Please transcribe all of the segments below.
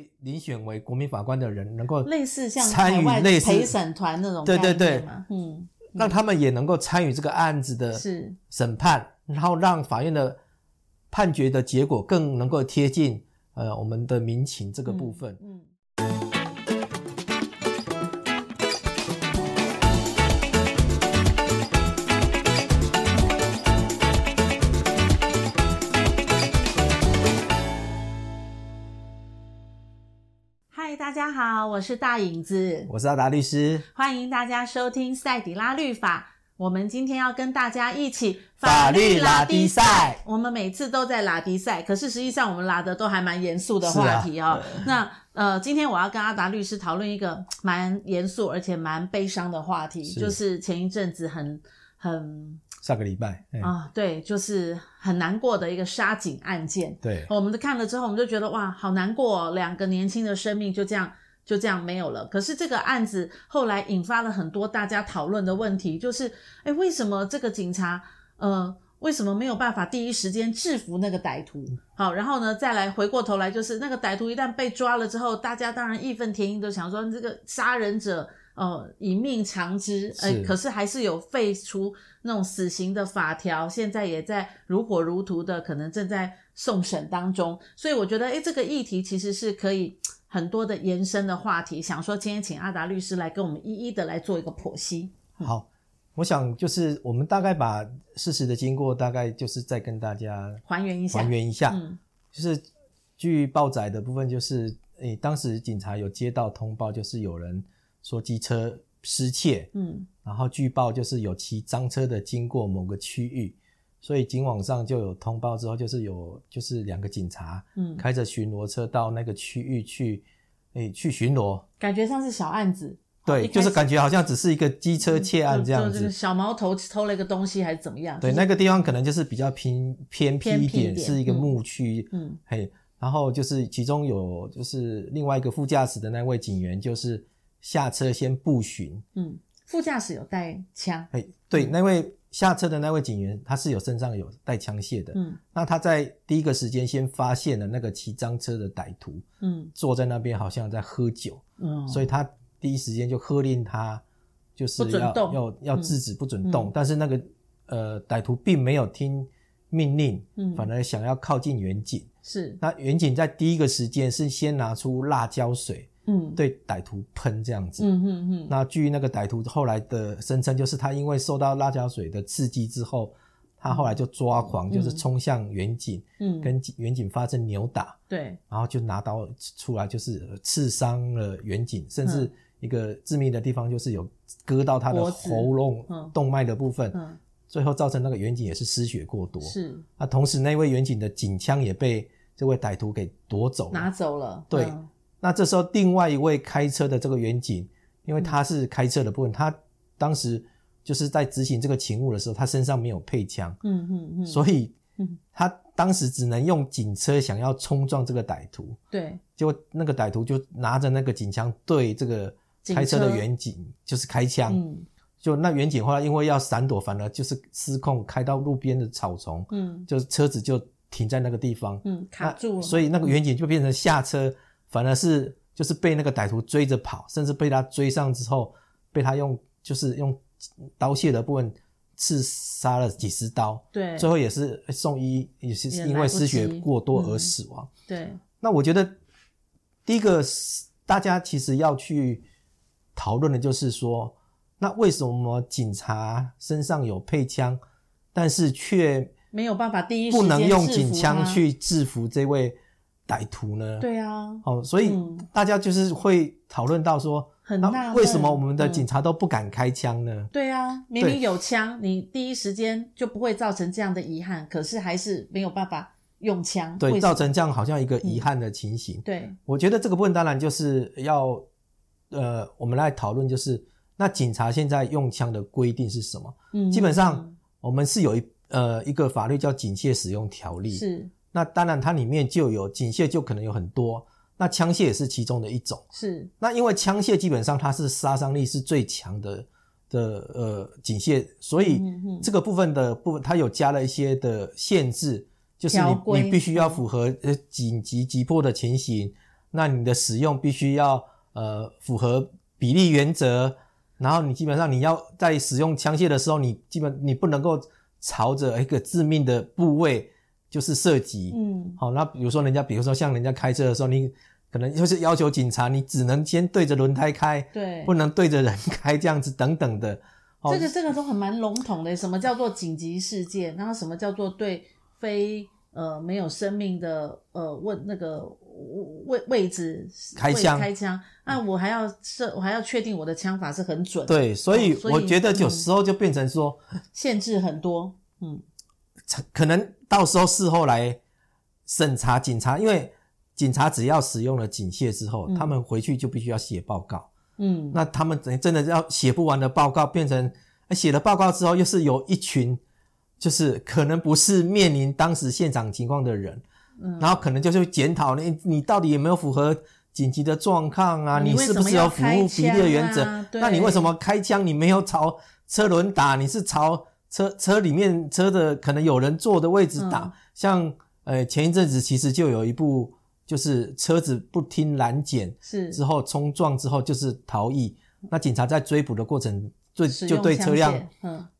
被遴选为国民法官的人能够类似像参与类似陪审团那种对对对，嗯，嗯。让他们也能够参与这个案子的审判，然后让法院的判决的结果更能够贴近呃我们的民情这个部分，嗯。嗯大家好，我是大影子，我是阿达律师，欢迎大家收听赛底拉律法。我们今天要跟大家一起法律拉迪赛。我们每次都在拉迪赛，可是实际上我们拉的都还蛮严肃的话题哦。啊、那呃，今天我要跟阿达律师讨论一个蛮严肃而且蛮悲伤的话题，是就是前一阵子很很。上个礼拜啊，对，就是很难过的一个杀警案件。对，我们都看了之后，我们就觉得哇，好难过哦，两个年轻的生命就这样就这样没有了。可是这个案子后来引发了很多大家讨论的问题，就是，诶，为什么这个警察，呃，为什么没有办法第一时间制服那个歹徒？好，然后呢，再来回过头来，就是那个歹徒一旦被抓了之后，大家当然义愤填膺，都想说这个杀人者。哦，以命偿之，哎是，可是还是有废除那种死刑的法条，现在也在如火如荼的，可能正在送审当中。所以我觉得，哎，这个议题其实是可以很多的延伸的话题。想说今天请阿达律师来跟我们一一的来做一个剖析。好，我想就是我们大概把事实的经过，大概就是再跟大家还原一下，还原一下。嗯，就是据报载的部分，就是诶，当时警察有接到通报，就是有人。说机车失窃，嗯，然后据报就是有骑赃车的经过某个区域，所以警网上就有通报之后，就是有就是两个警察，嗯，开着巡逻车到那个区域去，诶、欸，去巡逻，感觉像是小案子，对，就是感觉好像只是一个机车窃案这样子，嗯、小毛头偷了一个东西还是怎么样？对，就是、那个地方可能就是比较偏偏僻一点，一点是一个牧区，嗯，嘿，然后就是其中有就是另外一个副驾驶的那位警员就是。下车先步巡，嗯，副驾驶有带枪，哎，对，那位下车的那位警员，他是有身上有带枪械的，嗯，那他在第一个时间先发现了那个骑赃车的歹徒，嗯，坐在那边好像在喝酒，嗯，所以他第一时间就喝令他就是要要要制止不准动，但是那个呃歹徒并没有听命令，嗯，反而想要靠近远景，是，那远景在第一个时间是先拿出辣椒水。嗯，对歹徒喷这样子。嗯嗯嗯。那据那个歹徒后来的声称，就是他因为受到辣椒水的刺激之后，他后来就抓狂，嗯、就是冲向远景，嗯，跟远景发生扭打。对。然后就拿刀出来，就是刺伤了远景，甚至一个致命的地方就是有割到他的喉咙动脉的部分。嗯。最后造成那个远景也是失血过多。是。那同时那位远景的警枪也被这位歹徒给夺走了。拿走了。对。那这时候，另外一位开车的这个员警，因为他是开车的部分，嗯、他当时就是在执行这个勤务的时候，他身上没有配枪，嗯嗯嗯，所以，他当时只能用警车想要冲撞这个歹徒，对，结果那个歹徒就拿着那个警枪对这个开车的员警就是开枪，嗯，就那员警后来因为要闪躲，反而就是失控开到路边的草丛，嗯，就是车子就停在那个地方，嗯，卡住了，所以那个员警就变成下车。反而是就是被那个歹徒追着跑，甚至被他追上之后，被他用就是用刀械的部分刺杀了几十刀，对，最后也是送医，也是因为失血过多而死亡。嗯、对，那我觉得第一个大家其实要去讨论的就是说，那为什么警察身上有配枪，但是却没有办法第一时间不能用警枪去制服这位歹徒呢？对啊，哦，所以大家就是会讨论到说，嗯、那为什么我们的警察都不敢开枪呢？嗯、对啊，明明有枪，你第一时间就不会造成这样的遗憾，可是还是没有办法用枪，对，造成这样好像一个遗憾的情形。嗯、对，我觉得这个部分当然就是要，呃，我们来讨论，就是那警察现在用枪的规定是什么？嗯，基本上我们是有一呃一个法律叫警械使用条例是。那当然，它里面就有警械，就可能有很多。那枪械也是其中的一种。是。那因为枪械基本上它是杀伤力是最强的的呃警械，所以这个部分的部分它有加了一些的限制，就是你你必须要符合呃紧急急迫的情形，那你的使用必须要呃符合比例原则，然后你基本上你要在使用枪械的时候，你基本你不能够朝着一个致命的部位就是涉及。嗯，好，那比如说人家，比如说像人家开车的时候，你可能就是要求警察，你只能先对着轮胎开，对，不能对着人开这样子等等的。这个这个都很蛮笼统的，什么叫做紧急事件？然后什么叫做对非呃没有生命的呃问那个位位置开枪开枪？那我还要设，我还要确定我的枪法是很准。对，所以我觉得有时候就变成说、嗯、限制很多，嗯，可能到时候事后来审查警察，因为警察只要使用了警械之后，嗯、他们回去就必须要写报告。嗯，那他们真的要写不完的报告，变成写了报告之后，又是有一群，就是可能不是面临当时现场情况的人，嗯，然后可能就是检讨你，你到底有没有符合紧急的状况啊？你是不是有服务比例的原则？那你为什么开枪？你没有朝车轮打，你是朝车车里面车的可能有人坐的位置打？嗯、像呃前一阵子其实就有一部。就是车子不听拦检，是之后冲撞之后就是逃逸，那警察在追捕的过程，对就对车辆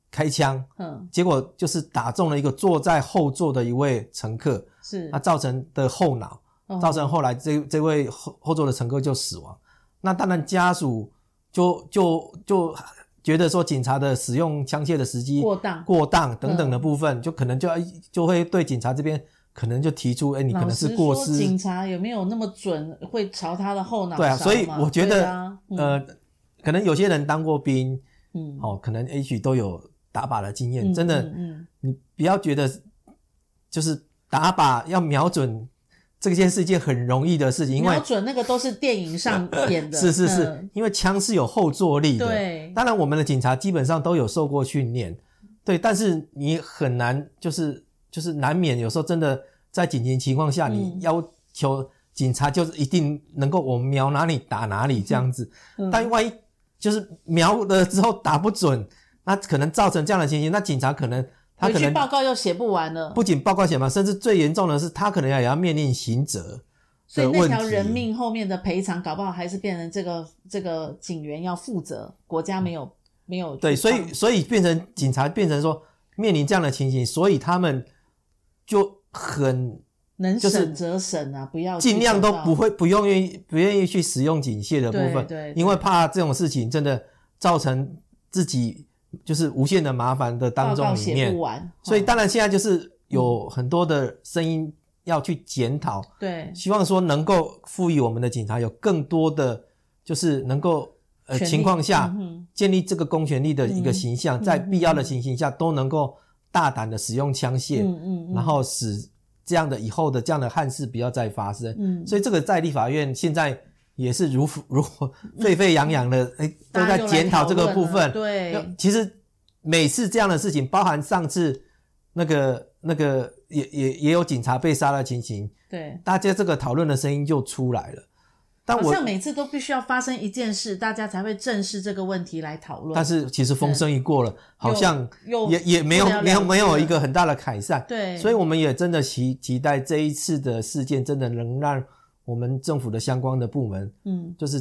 开枪，嗯，结果就是打中了一个坐在后座的一位乘客，是，那造成的后脑，造成后来这这位后后座的乘客就死亡。那当然家属就就就觉得说警察的使用枪械的时机过当过当等等的部分，就可能就要就会对警察这边。可能就提出，哎、欸，你可能是过失。警察有没有那么准，会朝他的后脑？对啊，所以我觉得，啊嗯、呃，可能有些人当过兵，嗯，哦，可能也许都有打靶的经验。嗯、真的，嗯，嗯你不要觉得就是打靶要瞄准这件是一件很容易的事情，因为瞄准那个都是电影上演的。是是是，嗯、因为枪是有后坐力的。对，当然我们的警察基本上都有受过训练，对，但是你很难就是。就是难免有时候真的在紧急情况下，你要求警察就是一定能够我瞄哪里打哪里这样子，但万一就是瞄了之后打不准，那可能造成这样的情形，那警察可能他可能报告又写不完了，不仅报告写不完，甚至最严重的是他可能也要面临刑责，所以那条人命后面的赔偿搞不好还是变成这个这个警员要负责，国家没有没有对，所以所以变成警察变成说面临这样的情形，所以他们。就很能省则省啊，不要尽量都不会不用愿意不愿意去使用警械的部分，对，因为怕这种事情真的造成自己就是无限的麻烦的当中里面，所以当然现在就是有很多的声音要去检讨，对，希望说能够赋予我们的警察有更多的就是能够呃情况下建立这个公权力的一个形象，在必要的情形下都能够。大胆的使用枪械，嗯嗯嗯、然后使这样的以后的这样的憾事不要再发生。嗯，所以这个在立法院现在也是如 如沸沸扬扬的，哎、嗯，都在检讨这个部分。对，其实每次这样的事情，包含上次那个那个也也也有警察被杀的情形，对，大家这个讨论的声音就出来了。但好像每次都必须要发生一件事，大家才会正视这个问题来讨论。但是其实风声一过了，好像也也没有没有没有一个很大的改善。对，所以我们也真的期期待这一次的事件，真的能让我们政府的相关的部门，嗯，就是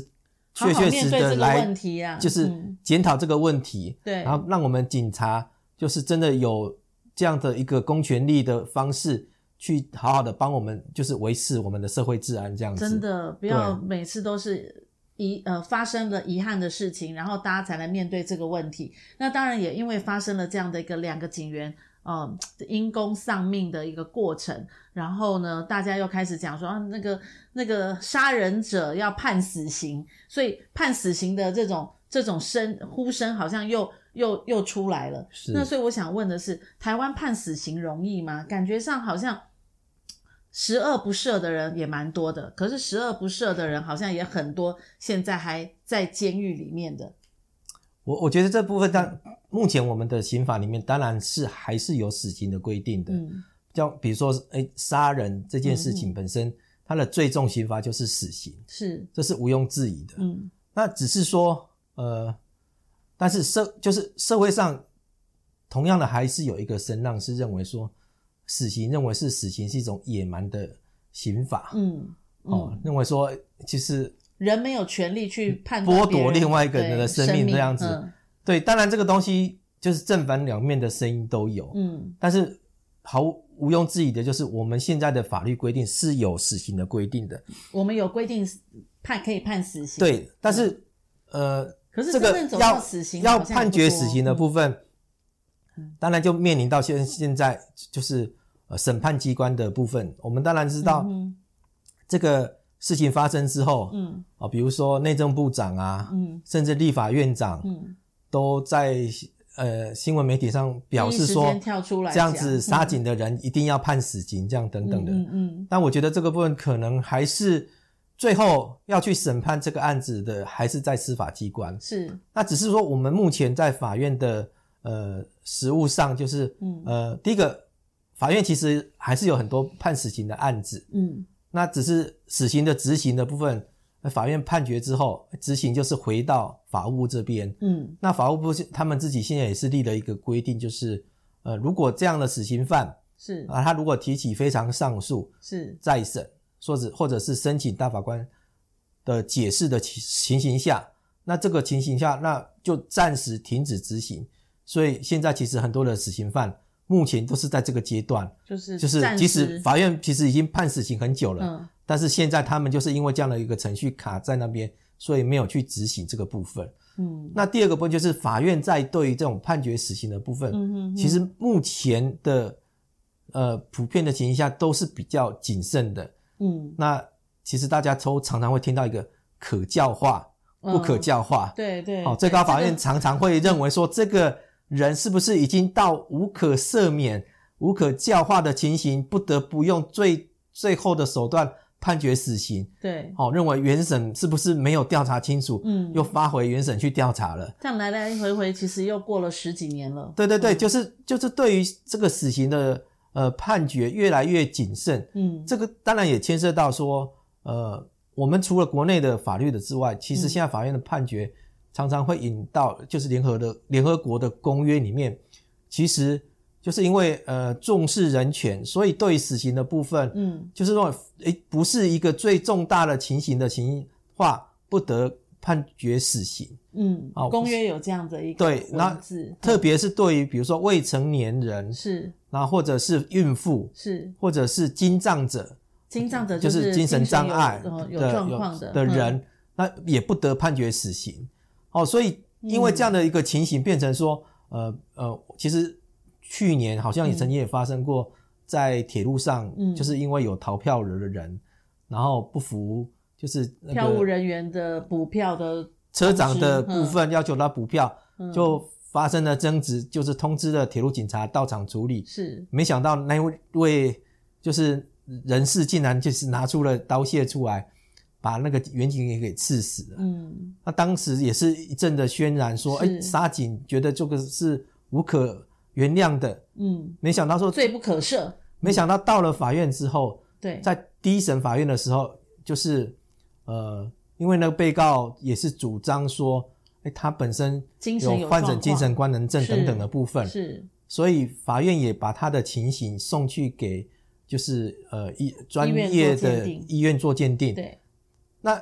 确确实实的来，就是检讨这个问题。对，然后让我们警察就是真的有这样的一个公权力的方式。去好好的帮我们，就是维持我们的社会治安，这样子。真的不要每次都是遗呃发生了遗憾的事情，然后大家才来面对这个问题。那当然也因为发生了这样的一个两个警员呃因公丧命的一个过程，然后呢，大家又开始讲说啊，那个那个杀人者要判死刑，所以判死刑的这种这种声呼声好像又。又又出来了，是那所以我想问的是，台湾判死刑容易吗？感觉上好像十恶不赦的人也蛮多的，可是十恶不赦的人好像也很多，现在还在监狱里面的。我我觉得这部分，当目前我们的刑法里面当然是还是有死刑的规定的，嗯，像比如说，哎，杀人这件事情本身，它的最重刑罚就是死刑，是，这是毋庸置疑的，嗯，那只是说，呃。但是社就是社会上，同样的还是有一个声浪是认为说，死刑认为是死刑是一种野蛮的刑法。嗯，哦，认为说其实人没有权利去判断剥夺另外一个人的生命这样子。嗯、对，当然这个东西就是正反两面的声音都有。嗯，但是毫毋庸置疑的就是我们现在的法律规定是有死刑的规定的。我们有规定判可以判死刑。对，但是、嗯、呃，可是这个要死刑要判决死刑的部分。当然就面临到现现在就是呃审判机关的部分，我们当然知道这个事情发生之后，嗯啊，比如说内政部长啊，嗯，甚至立法院长，嗯，都在呃新闻媒体上表示说，跳出来这样子杀警的人一定要判死刑，这样等等的，嗯嗯。但我觉得这个部分可能还是最后要去审判这个案子的，还是在司法机关。是，那只是说我们目前在法院的。呃，实务上就是，嗯，呃，第一个，法院其实还是有很多判死刑的案子，嗯，那只是死刑的执行的部分，法院判决之后，执行就是回到法务部这边，嗯，那法务部他们自己现在也是立了一个规定，就是，呃，如果这样的死刑犯是。啊，他如果提起非常上诉是。再审，说者或者是申请大法官的解释的情形下，那这个情形下，那就暂时停止执行。所以现在其实很多的死刑犯目前都是在这个阶段，就是就是即使法院其实已经判死刑很久了，嗯，但是现在他们就是因为这样的一个程序卡在那边，所以没有去执行这个部分。嗯，那第二个部分就是法院在对于这种判决死刑的部分，嗯哼哼，其实目前的呃普遍的情形下都是比较谨慎的。嗯，那其实大家都常常会听到一个可教化，不可教化。嗯，对对，好，最高法院常常会认为说这个。人是不是已经到无可赦免、无可教化的情形，不得不用最最后的手段判决死刑？对，哦，认为原审是不是没有调查清楚？嗯，又发回原审去调查了。这样来来回回，其实又过了十几年了。对对对，嗯、就是就是对于这个死刑的呃判决越来越谨慎。嗯，这个当然也牵涉到说，呃，我们除了国内的法律的之外，其实现在法院的判决。嗯常常会引到就是联合的联合国的公约里面，其实就是因为呃重视人权，所以对死刑的部分，嗯，就是说诶不是一个最重大的情形的情话，不得判决死刑，嗯，哦，公约有这样的一个对，那特别是对于比如说未成年人是，然后或者是孕妇是，或者是精障者，精障者就是精神障碍的有状况的的人，那也不得判决死刑。哦，所以因为这样的一个情形，变成说，嗯、呃呃，其实去年好像也曾经也发生过，在铁路上，嗯，就是因为有逃票了的人，嗯、然后不服，就是、那个、票务人员的补票的车长的部分要求他补票，嗯、就发生了争执，就是通知了铁路警察到场处理，是，没想到那位就是人士竟然就是拿出了刀械出来。把那个员警也给刺死了。嗯，那当时也是一阵的渲染，说，哎，杀警觉得这个是无可原谅的。嗯，没想到说罪不可赦。没想到到了法院之后，对，在第一审法院的时候，就是呃，因为那个被告也是主张说，哎，他本身有患者精神官能症等等的部分，是，所以法院也把他的情形送去给就是呃医专业的医院做鉴定。对。那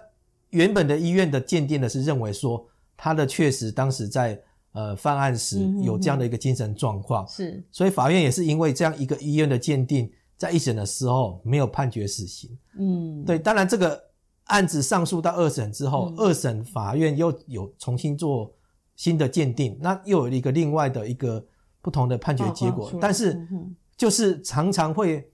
原本的医院的鉴定呢，是认为说他的确实当时在呃犯案时有这样的一个精神状况，是、嗯，所以法院也是因为这样一个医院的鉴定，在一审的时候没有判决死刑，嗯，对，当然这个案子上诉到二审之后，嗯、二审法院又有重新做新的鉴定，那又有一个另外的一个不同的判决结果，但是就是常常会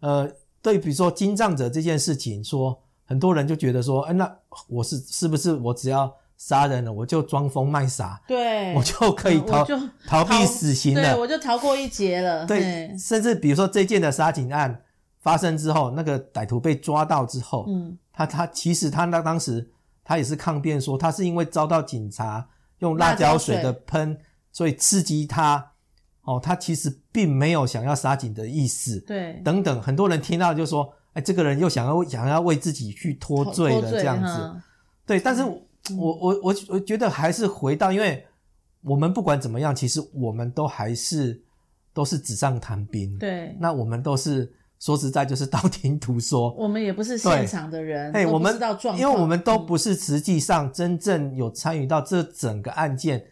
呃对，比如说精障者这件事情说。很多人就觉得说，哎，那我是是不是我只要杀人了，我就装疯卖傻，对，我就可以逃逃避死刑了，对，我就逃过一劫了。对，甚至比如说这件的杀警案发生之后，那个歹徒被抓到之后，嗯，他他其实他那当时他也是抗辩说，他是因为遭到警察用辣椒水。的喷，所以刺激他，哦，他其实并没有想要杀警的意思，对，等等，很多人听到就说。哎，这个人又想要想要为自己去脱罪了这样子，对，但是我我我我觉得还是回到，因为我们不管怎么样，其实我们都还是都是纸上谈兵，对，那我们都是说实在就是 道听途说。我们也不是现场的人，哎，我们知道状况，因为我们都不是实际上真正有参与到这整个案件、嗯、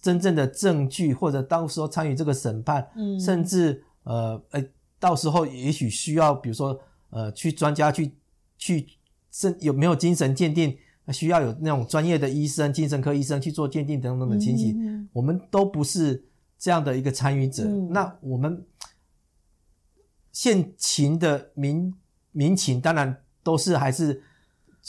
真正的证据，或者到时候参与这个审判，嗯，甚至呃，呃，到时候也许需要，比如说呃，去专家去去，甚有没有精神鉴定，需要有那种专业的医生、精神科医生去做鉴定等等的情形，我们都不是这样的一个参与者，嗯、那我们。现情的民民情当然都是还是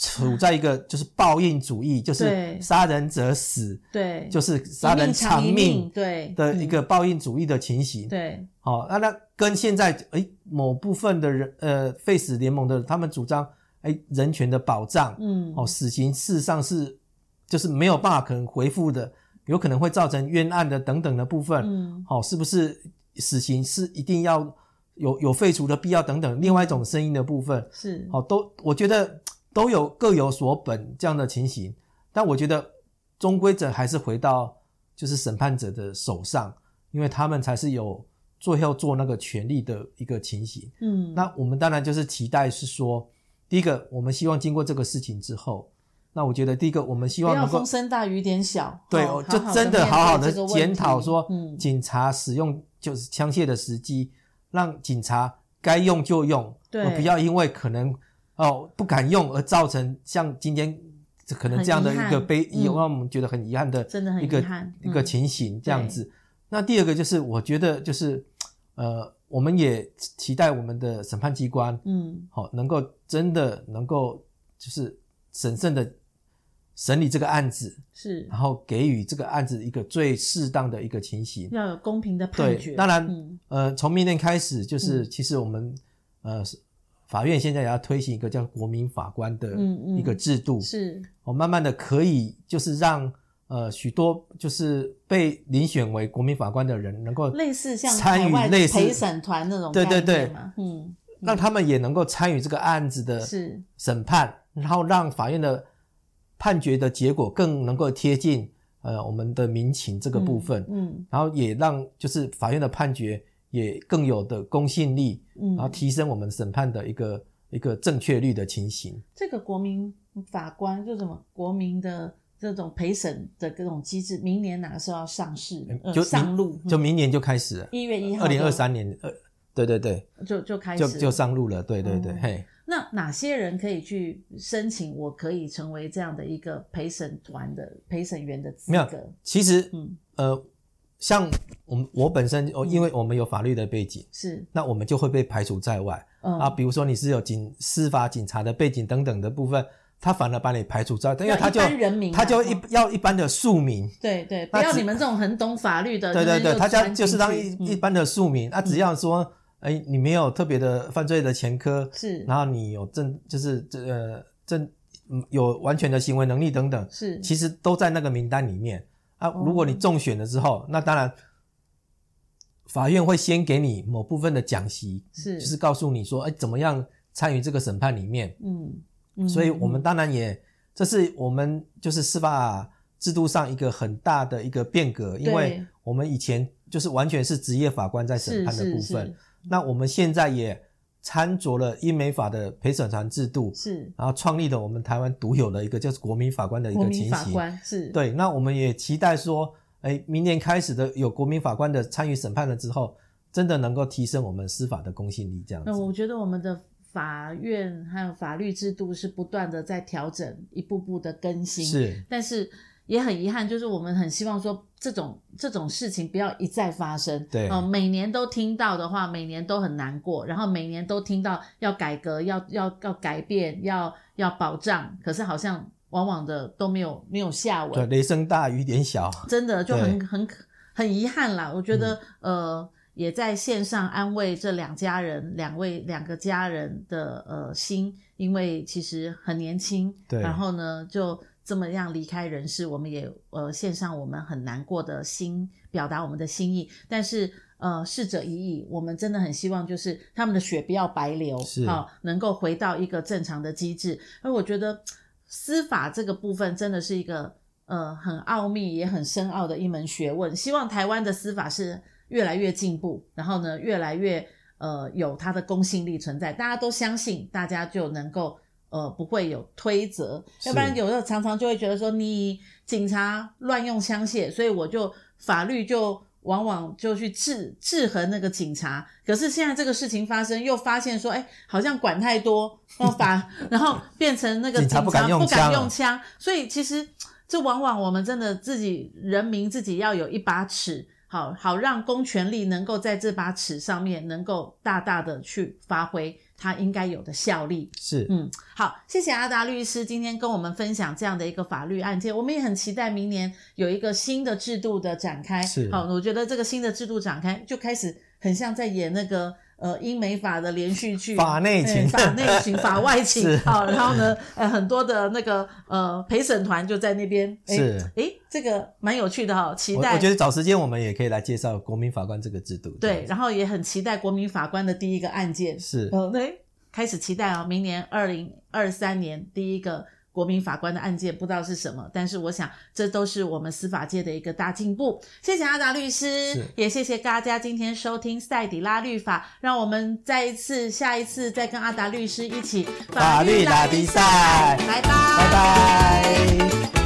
处在一个就是报应主义，就是杀人者死，对，就是杀人偿命，对。的一个报应主义的情形，对，好，那那跟现在诶某部分的人呃废死联盟的他们主张诶人权的保障，嗯，哦死刑事实上是就是没有办法可能回复的，有可能会造成冤案的等等的部分，嗯，好，是不是死刑是一定要？有有废除的必要等等，另外一种声音的部分。是。好，都我觉得都有各有所本这样的情形，但我觉得终归者还是回到就是审判者的手上，因为他们才是有最后做那个权利的一个情形。嗯，那我们当然就是期待是说，第一个我们希望经过这个事情之后，那我觉得第一个我们希望能够风声大雨点小，对，就真的好好的检讨说，警察使用就是枪械的时机。让警察该用就用，对，不要因为可能哦不敢用而造成像今天可能这样的一个悲，让我们觉得很遗憾的，真的很遗憾。一个情形这样子。那第二个就是我觉得就是呃，我们也期待我们的审判机关，嗯，好，能够真的能够就是审慎的。审理这个案子是，然后给予这个案子一个最适当的一个情形，要有公平的判决。对，当然，嗯、呃，从明年开始，就是其实我们、嗯、呃法院现在也要推行一个叫国民法官的一个制度，嗯嗯、是，我慢慢的可以就是让呃许多就是被遴选为国民法官的人能够类似像参与类似陪审团那种对对对，嗯，让他们也能够参与这个案子的审判，然后让法院的。判决的结果更能够贴近呃我们的民情这个部分，嗯，嗯，然后也让就是法院的判决也更有的公信力，嗯，然后提升我们审判的一个一个正确率的情形。这个国民法官就什么国民的这种陪审的各种机制，明年哪个时候要上市？就、呃、上路，就明年就开始了，一月一号，二零二三年，呃，对对对，就就开始就就上路了，对对对，嗯、嘿。那哪些人可以去申请？我可以成为这样的一个陪审团的陪审员的资格？没有，其实，嗯，呃，像我们我本身，哦，因为我们有法律的背景，是，那我们就会被排除在外。嗯。啊，比如说你是有警司法警察的背景等等的部分，他反而把你排除在外，因为他就人民，他就一要一般的庶民，对对，不要你们这种很懂法律的，对对对，他家就是当一一般的庶民，啊，只要说。哎，你没有特别的犯罪的前科，是，然后你有正，就是这呃正，有完全的行为能力等等，是，其实都在那个名单里面啊。如果你中选了之后，那当然法院会先给你某部分的讲习，是，就是告诉你说，哎，怎么样参与这个审判里面，嗯，嗯，所以我们当然也，这是我们就是司法制度上一个很大的一个变革，因为我们以前就是完全是职业法官在审判的部分。那我们现在也参酌了英美法的陪审团制度，是，然后创立了我们台湾独有的一个就是国民法官的一个情形，是，对。那我们也期待说，哎，明年开始的有国民法官的参与审判了之后，真的能够提升我们司法的公信力，这样子。那我觉得我们的法院还有法律制度是不断的在调整，一步步的更新，是，但是。也很遗憾，就是我们很希望说这种这种事情不要一再发生。对，哦、呃，每年都听到的话，每年都很难过。然后每年都听到要改革、要要要改变、要要保障，可是好像往往的都没有没有下文。对，雷声大雨点小，真的就很很很遗憾啦。我觉得、嗯、呃，也在线上安慰这两家人、两位两个家人的呃心，因为其实很年轻。对，然后呢就。这么样离开人世，我们也呃献上我们很难过的心，表达我们的心意。但是呃逝者已矣，我们真的很希望就是他们的血不要白流，好、哦、能够回到一个正常的机制。而我觉得司法这个部分真的是一个呃很奥秘也很深奥的一门学问。希望台湾的司法是越来越进步，然后呢越来越呃有它的公信力存在，大家都相信，大家就能够呃不会有推责，要不然有时候常常就会觉得说你警察乱用枪械，所以我就法律就。往往就去制制衡那个警察，可是现在这个事情发生，又发现说，哎，好像管太多，然后把，然后变成那个警察不敢用枪，所以其实这往往我们真的自己人民自己要有一把尺，好好让公权力能够在这把尺上面能够大大的去发挥。他应该有的效力。是，嗯，好，谢谢阿达律师今天跟我们分享这样的一个法律案件，我们也很期待明年有一个新的制度的展开。是，好，我觉得这个新的制度展开就开始很像在演那个呃英美法的连续剧，法内情、法内情、法外情，好，然后呢，呃，很多的那个呃陪审团就在那边，是，诶，这个蛮有趣的哈，期待。我，我觉得找时间我们也可以来介绍国民法官这个制度。对，然后也很期待国民法官的第一个案件。是，哦，对。开始期待哦，明年二零二三年第一个国民法官的案件，不知道是什么，但是我想这都是我们司法界的一个大进步。谢谢阿达律师，也谢谢大家今天收听赛底拉律法，让我们再一次下一次再跟阿达律师一起法律拉比赛，拜拜，拜拜。